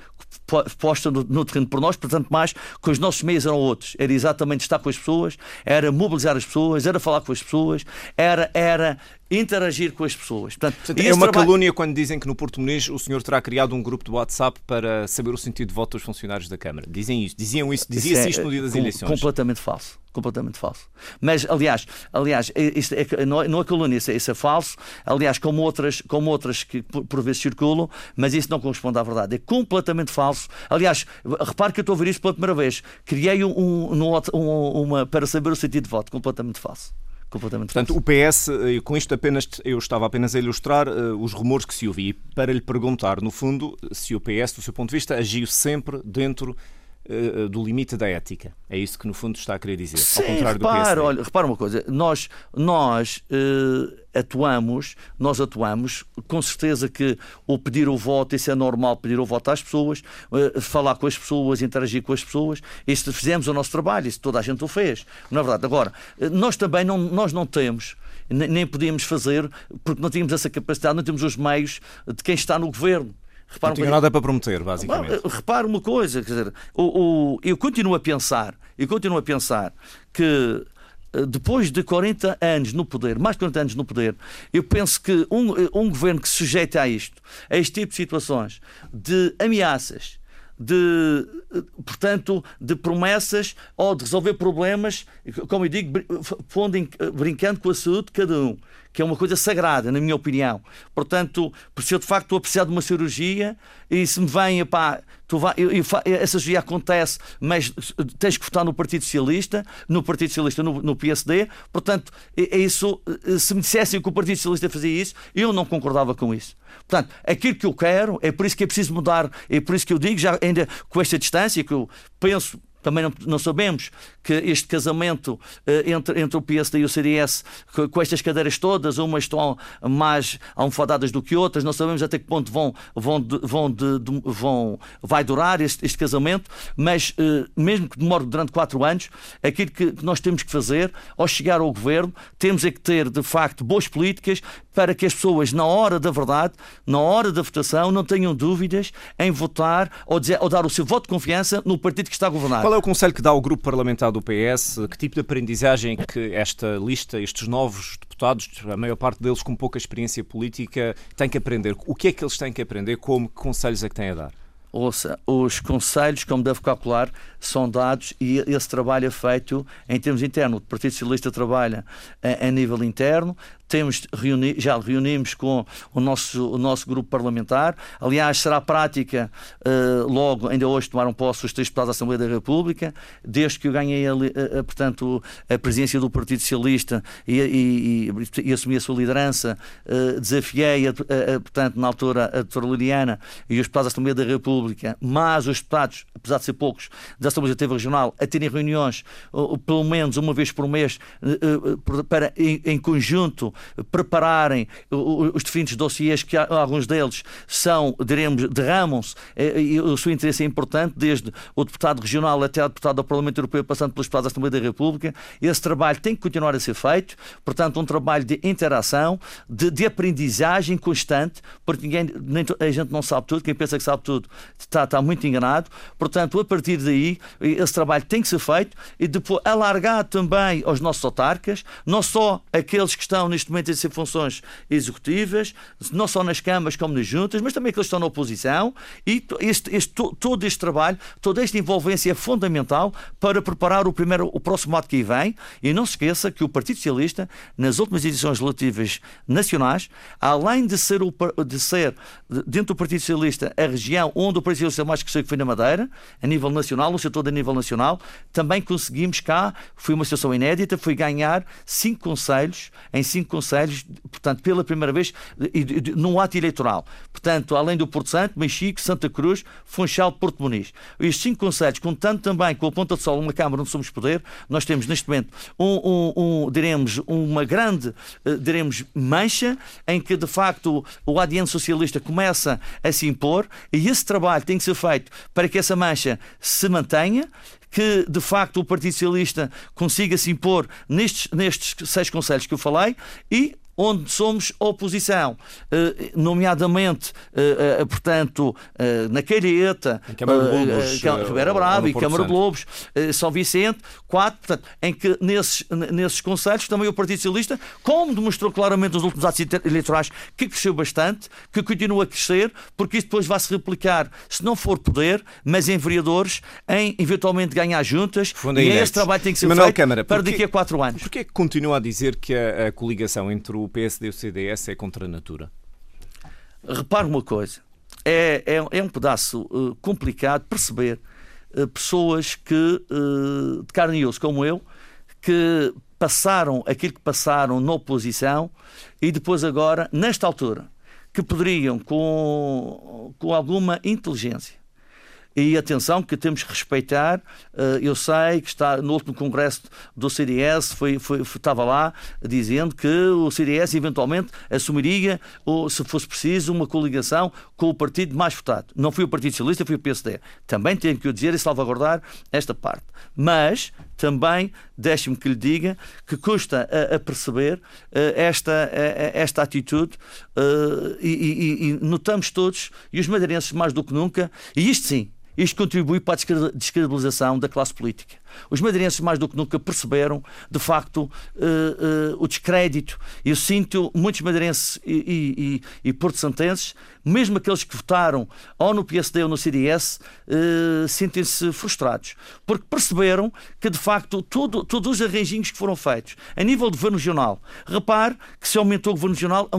posta no, no, terreno por nós, portanto, mais que os nossos meios eram outros. Era exatamente estar com as pessoas, era mobilizar as pessoas, era falar com as pessoas, era, era interagir com as pessoas. Portanto, Portanto é uma trabalho... calúnia quando dizem que no Porto Muniz o senhor terá criado um grupo de WhatsApp para saber o sentido de voto dos funcionários da Câmara. Dizem isso, diziam isso, dizia-se isto no dia das com, eleições. Completamente falso. Completamente falso. Mas, aliás, aliás isto é, não, é, não é calúnia, isso é, isso é falso. Aliás, como outras, como outras que por, por vezes circulam, mas isso não corresponde à verdade. É completamente falso. Aliás, repare que eu estou a ver isto pela primeira vez. Criei um, um, um, uma para saber o sentido de voto. Completamente falso completamente Portanto, falso. o PS, eh, com isto apenas eu estava apenas a ilustrar uh, os rumores que se ouvi para lhe perguntar, no fundo, se o PS, do seu ponto de vista, agiu sempre dentro uh, do limite da ética. É isso que, no fundo, está a querer dizer. Sim, ao contrário repara, do PSD. Olha, repara uma coisa, nós, nós uh, atuamos, nós atuamos, com certeza que o pedir o voto, isso é normal, pedir o voto às pessoas, uh, falar com as pessoas, interagir com as pessoas, isso fizemos o nosso trabalho, isso toda a gente o fez, não é verdade? Agora, nós também não, nós não temos nem podíamos fazer, porque não tínhamos essa capacidade, não temos os meios de quem está no governo. Repara não tinha nada para prometer, basicamente. Repara uma coisa, quer dizer, o, o, eu continuo a pensar, eu continuo a pensar que eh, depois de 40 anos no poder, mais de 40 anos no poder, eu penso que um, um governo que se sujeita a isto, a este tipo de situações, de ameaças, de, portanto, de promessas ou de resolver problemas, como eu digo, brincando com a saúde de cada um que é uma coisa sagrada, na minha opinião. Portanto, se eu de facto estou a precisar de uma cirurgia e se me vem, pá, tu vai, eu, eu, essa cirurgia acontece, mas tens que votar no Partido Socialista, no Partido Socialista, no, no PSD, portanto, é, é isso, se me dissessem que o Partido Socialista fazia isso, eu não concordava com isso. Portanto, aquilo que eu quero, é por isso que é preciso mudar, é por isso que eu digo, já ainda com esta distância, que eu penso também não, não sabemos que este casamento uh, entre, entre o PSD e o CDS, com, com, estas cadeiras todas, umas estão mais almofadadas do que outras, não sabemos até que ponto vão, vão, de, vão, de, de, vão vai durar este, este casamento, mas uh, mesmo que demore durante quatro anos, aquilo que nós temos que fazer ao chegar ao governo, temos é que ter de facto boas políticas para que as pessoas, na hora da verdade, na hora da votação, não tenham dúvidas em votar ou, dizer, ou dar o seu voto de confiança no partido que está a governar. Qual é o conselho que dá ao grupo parlamentar do PS? Que tipo de aprendizagem que esta lista, estes novos deputados, a maior parte deles com pouca experiência política, têm que aprender? O que é que eles têm que aprender? Como que conselhos é que têm a dar? Ouça, os conselhos, como deve calcular, são dados e esse trabalho é feito em termos internos. O Partido Socialista trabalha a, a nível interno, temos reuni já reunimos com o nosso, o nosso grupo parlamentar. Aliás, será prática uh, logo, ainda hoje tomaram posse os três deputados da Assembleia da República. Desde que eu ganhei, a, a, portanto, a presidência do Partido Socialista e, e, e, e assumi a sua liderança, uh, desafiei, a, portanto, na altura, a doutora Liliana e os deputados da Assembleia da República, mas os deputados, apesar de ser poucos, da Assembleia Legislativa Regional, a terem reuniões, uh, pelo menos uma vez por mês, para, em, em conjunto, prepararem os diferentes dossiês, que alguns deles são, diremos, derramam-se, eh, e o seu interesse é importante, desde o deputado regional até o deputado do Parlamento Europeu, passando pelos deputados da Assembleia da República. Esse trabalho tem que continuar a ser feito, portanto, um trabalho de interação, de, de aprendizagem constante, porque ninguém, nem, a gente não sabe tudo, quem pensa que sabe tudo está, está muito enganado. Portanto, a partir daí, esse trabalho tem que ser feito e depois alargar também aos nossos autarcas, não só aqueles que estão neste momento a ser funções executivas, não só nas câmaras como nas juntas, mas também aqueles que estão na oposição. E este, este, todo este trabalho, toda esta envolvência é fundamental para preparar o, primeiro, o próximo ato que aí vem. E não se esqueça que o Partido Socialista, nas últimas edições legislativas nacionais, além de ser, o, de ser dentro do Partido Socialista a região onde o Partido Socialista mais cresceu, que foi na Madeira, a nível nacional, no setor a nível nacional, também conseguimos cá, foi uma situação inédita, foi ganhar cinco conselhos, em cinco conselhos, portanto, pela primeira vez, num ato eleitoral. Portanto, além do Porto Santo, Mexico, Santa Cruz, Funchal, Porto Muniz. Estes cinco conselhos, contando também com a Ponta de Sol, uma Câmara onde somos poder, nós temos neste momento um, um, um diremos, uma grande, uh, diremos, mancha em que de facto o adiante socialista começa a se impor e esse trabalho tem que ser feito para que essa mancha se mantenha, que de facto o Partido Socialista consiga se impor nestes, nestes seis conselhos que eu falei e onde somos oposição, eh, nomeadamente, eh, eh, portanto, na Calheta, Ribeira Brava e Câmara de Lobos, São Vicente, quatro, portanto, em que nesses, nesses conselhos também o Partido Socialista, como demonstrou claramente nos últimos atos eleitorais, que cresceu bastante, que continua a crescer, porque isso depois vai se replicar, se não for poder, mas em vereadores, em eventualmente ganhar juntas, e é esse trabalho tem que ser Manuel feito Câmara, para daqui a quatro anos. Porquê é que continua a dizer que a, a coligação entre o o PSD e o CDS é contra a natura? Repare uma coisa. É, é, é um pedaço uh, complicado perceber uh, pessoas que, uh, de carne e osso como eu, que passaram aquilo que passaram na oposição e depois agora, nesta altura, que poderiam, com, com alguma inteligência, e atenção que temos que respeitar. Eh, eu sei que está no último congresso do CDS, foi, foi, estava lá dizendo que o CDS eventualmente assumiria, ou, se fosse preciso, uma coligação com o partido mais votado. Não foi o Partido Socialista, foi o PSD. Também tenho que o dizer e salvaguardar esta parte. Mas também, deixe-me que lhe diga, que custa a, a perceber uh, esta, a, esta atitude e, e, e notamos todos, e os madeirenses mais do que nunca, e isto sim, isto contribui para a descredibilização da classe política. Os madeirenses, mais do que nunca, perceberam, de facto, uh, uh, o descrédito. Eu sinto muitos madeirenses e, e, e porto-santenses, mesmo aqueles que votaram ou no PSD ou no CDS, uh, sentem-se frustrados. Porque perceberam que, de facto, todo, todos os arranjinhos que foram feitos a nível do governo regional, repare que se aumentou o governo regional,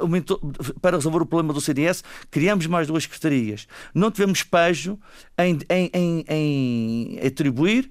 aumentou, para resolver o problema do CDS, criamos mais duas secretarias. Não tivemos espejo em, em, em, em atribuir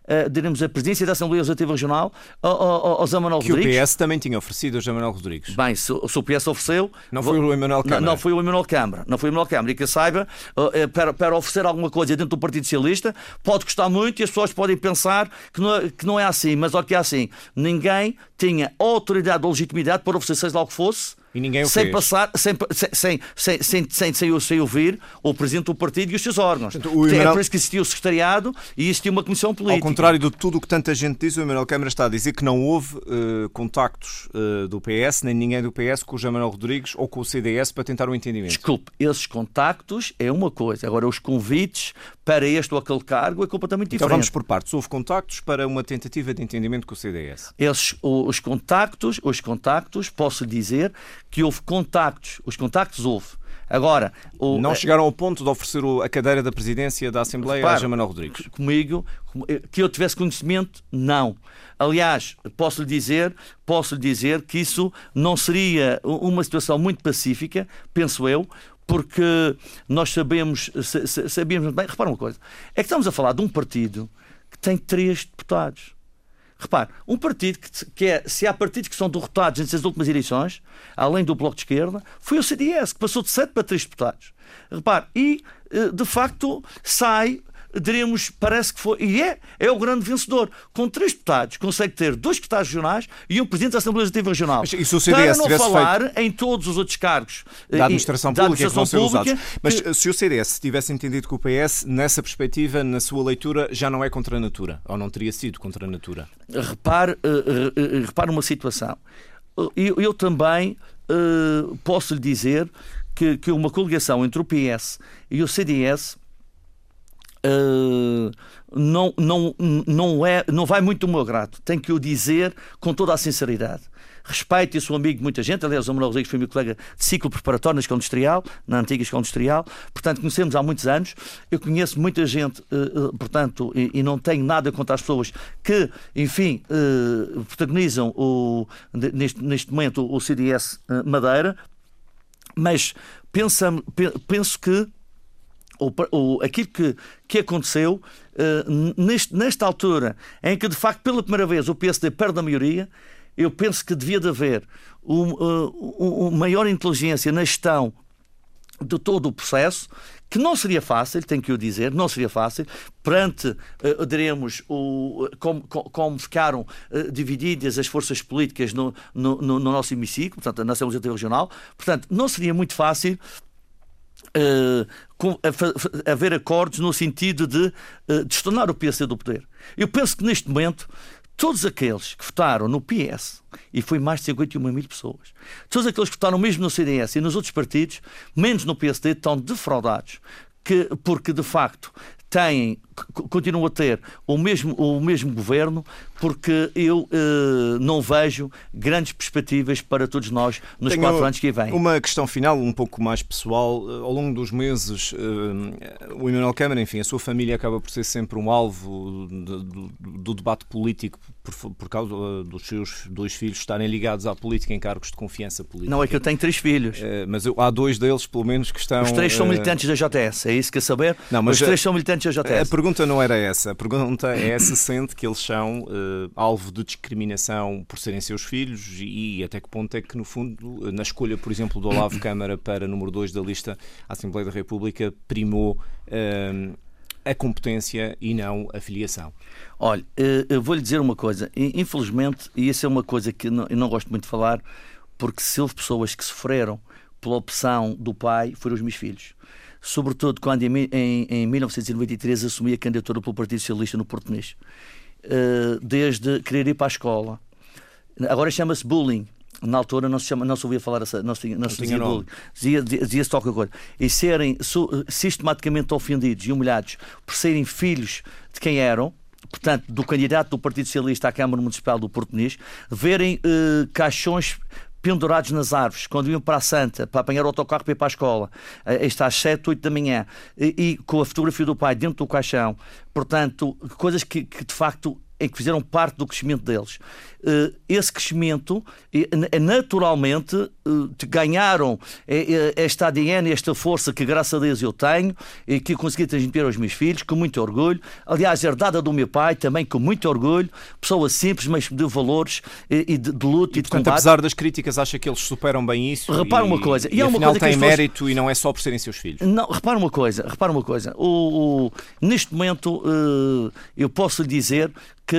uh, diremos, a presidência da Assembleia Legislativa Regional ao, ao, ao Zé Manuel que Rodrigues. Que o PS também tinha oferecido ao José Manuel Rodrigues. Bem, se, se o PS ofereceu... Não foi o Emanuel Câmara. Não, não, foi o Emanuel Câmara. Não foi o Emanuel Câmara. E que saiba, uh, para, para oferecer alguma coisa dentro do Partido Socialista, pode custar muito e as pessoas podem pensar que não é, que não é assim. Mas olha que é assim. Ninguém tinha autoridade ou legitimidade para oferecer seja lá o que fosse e ninguém o sem fez. passar, sem, sem, sem, sem, sem, sem, sem ouvir o Presidente do partido e os seus órgãos. O Emanuel... É por isso que existia o secretariado e existia uma comissão política. Contrário de tudo o que tanta gente diz, o Emanuel Câmara está a dizer que não houve uh, contactos uh, do PS, nem ninguém do PS com o Manuel Rodrigues ou com o CDS para tentar um entendimento. Desculpe, esses contactos é uma coisa. Agora, os convites para este ou aquele cargo é completamente então, diferente. Então vamos por partes. Houve contactos para uma tentativa de entendimento com o CDS? Esses, os contactos, os contactos, posso dizer que houve contactos, os contactos houve Agora, o, não chegaram ao ponto de oferecer a cadeira da presidência da Assembleia repara, a Manuel Rodrigues. Comigo, que eu tivesse conhecimento, não. Aliás, posso lhe dizer, posso lhe dizer que isso não seria uma situação muito pacífica, penso eu, porque nós sabemos, sabemos bem. Repara uma coisa: é que estamos a falar de um partido que tem três deputados. Repare, um partido que, que, é, se há partidos que são derrotados nessas últimas eleições, além do Bloco de Esquerda, foi o CDS, que passou de 7 para 3 deputados. Repare, e eh, de facto sai diremos, parece que foi, e é, é o grande vencedor. Com três deputados, consegue ter dois deputados regionais e um presidente da Assembleia Legislativa Regional. Mas, e se o CDS Para não falar feito... em todos os outros cargos da eh, administração pública, da administração que vão ser usados. Mas que... se o CDS tivesse entendido que o PS, nessa perspectiva, na sua leitura, já não é contra a natura, ou não teria sido contra a natura? Repare, uh, uh, repare uma situação. Eu, eu também posso lhe dizer que, que uma coligação entre o PS e o CDS Uh, não, não, não, é, não vai muito do meu grado. Tenho que o dizer com toda a sinceridade. Respeito e sou amigo de muita gente. Aliás, o Manuel Rodrigues foi meu colega de ciclo preparatório na Escola Industrial, na antiga Escola Industrial. Portanto, conhecemos há muitos anos. Eu conheço muita gente, uh, uh, portanto, e, não tenho nada contra as pessoas que, enfim, protagonizam o, neste, neste momento o CDS Madeira. Mas pensa, penso que ou aquilo que, que aconteceu uh, neste, nesta altura, em que de facto pela primeira vez o PSD perde a maioria, eu penso que devia de haver uma uh, um, maior inteligência na gestão de todo o processo, que não seria fácil, tenho que o dizer, não seria fácil, perante, uh, diremos, o, como, como ficaram uh, divididas as forças políticas no, no, no, nosso hemiciclo, portanto, na Assembleia Regional, portanto, não seria muito fácil Uh, haver acordos no sentido de uh, destornar o PS do poder. Eu penso que neste momento todos aqueles que votaram no PS, e foi mais de 51 mil pessoas, todos aqueles que votaram mesmo no CDS e nos outros partidos, menos no PSD, estão defraudados. Que, porque de facto têm, continuam a ter o mesmo, o mesmo governo, porque eu eh, não vejo grandes perspectivas para todos nós nos Tenho quatro anos que vêm. Uma questão final, um pouco mais pessoal. Eh, ao longo dos meses, eh, o Emmanuel Câmara, enfim, a sua família acaba por ser sempre um alvo do, do, do debate político por, por, causa dos seus dois filhos estarem ligados à política em cargos de confiança política. Não, é que eu tenho três filhos. mas eu, há dois deles, pelo menos, que estão. Os três são militantes da JS, é isso que a saber? Não, mas Os três são militantes da JS. A pergunta não era essa. A pergunta é se sente que eles são uh, alvo de discriminação por serem seus filhos e, e, até que ponto é que, no fundo, na escolha, por exemplo, do Olavo Câmara para número 2 da lista à Assembleia da República, primou. Uh, a competência e não a filiação. Olha, eh, eu vou-lhe dizer uma coisa. Infelizmente, e isso é uma coisa que eu não gosto muito de falar, porque se houve pessoas que sofreram pela opção do pai, foram os meus filhos sobretudo quando em, em, em 1993 assumi a candidatura pelo Partido Socialista no Português, uh, desde querer ir para a escola. Agora chama-se bullying. Na altura não se, chama, não se ouvia falar, essa, não se, não, não se dizia bullying. Dizia-se dizia qualquer coisa. E serem sistematicamente ofendidos e humilhados por serem filhos de quem eram, portanto, do candidato do Partido Socialista à Câmara Municipal do Português, verem uh, caixões pendurados nas árvores, quando iam para a Santa, para apanhar o autocarro para ir para a escola, eh, está às 7, 8 da manhã, e, e, com a fotografia do pai dentro do caixão, portanto, coisas que, que de facto em que fizeram parte do crescimento deles. Eh, esse crescimento, é naturalmente, eh, ganharam esta ADN, esta força que, graças a Deus, eu tenho e que eu consegui transmitir aos meus filhos com muito orgulho. Aliás, herdada do meu pai, também com muito orgulho. Pessoa simples, mas de valores e de, de luta e, e de portanto, combate. apesar das críticas, acha que eles superam bem isso? Repara uma coisa. E, e, e uma coisa tem mérito e não é só por serem seus filhos. Não, repara uma coisa. Repara uma coisa. O, o neste momento, eu posso lhe dizer que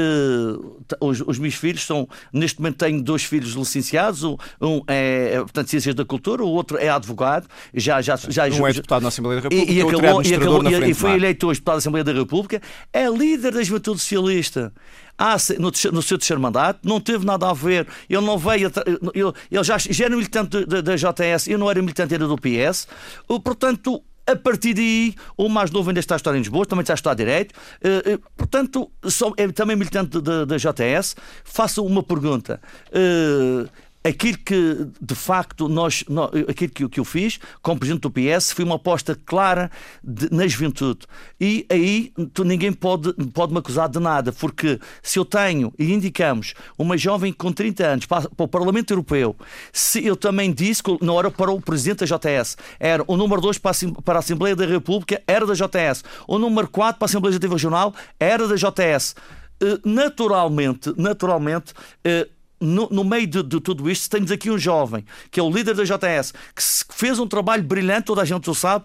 os, os, meus filhos são, neste momento tenho dois filhos licenciados, um é, é portanto, Ciências da Cultura, o outro é advogado, já, já, já, um é deputado na Assembleia da República, e, e acabou, é e, acabou, e, e foi eleito hoje deputado da Assembleia da República, é líder da Juventude Socialista. Ah, no, no seu terceiro mandato, não teve nada a ver, ele não veio, ele, ele já, já era militante da, da JS, eu não era militante, era do PS, portanto, a partir daí, o mais novo ainda está a estudar em Lisboa, também está a estudar Direito. Uh, uh, portanto, sou, é também militante da JS. Faço uma pergunta. Aquilo que de facto nós, nós aquilo que, que eu fiz como presidente do PS foi uma aposta clara de, na juventude. E aí tu, ninguém pode, pode me acusar de nada porque se eu tenho e indicamos uma jovem com 30 anos para, para o Parlamento Europeu se eu também disse que na hora para o presidente da JS era o número 2 para para a Assembleia da República era da JS o número 4 para a Assembleia Legislativa Regional era da JS eh, naturalmente naturalmente eh, no, no, meio de, de, tudo isto, temos aqui um jovem, que é o líder da JS, que fez um trabalho brilhante, toda a gente o sabe,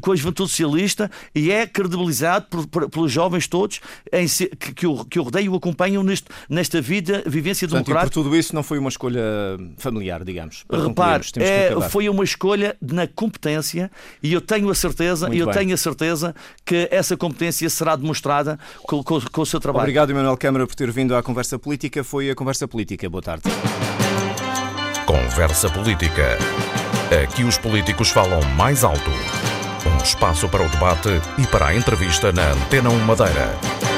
com a juventude socialista, e é credibilizado por, por, pelos jovens todos em, que, que, o, que o rodeiam e o acompanham neste, nesta vida, vivência Portanto, democrática. E por tudo isso não foi uma escolha familiar, digamos. Repare, é, foi uma escolha na competência, e eu tenho a certeza, eu tenho a certeza que essa competência será demonstrada com, com, com o seu trabalho. Obrigado, Emanuel Câmara, por ter vindo à Conversa Política. Foi a Conversa Política Política. Boa tarde. Conversa Política. Aqui os políticos falam mais alto. Um espaço para o debate e para a entrevista na Antena 1 Madeira.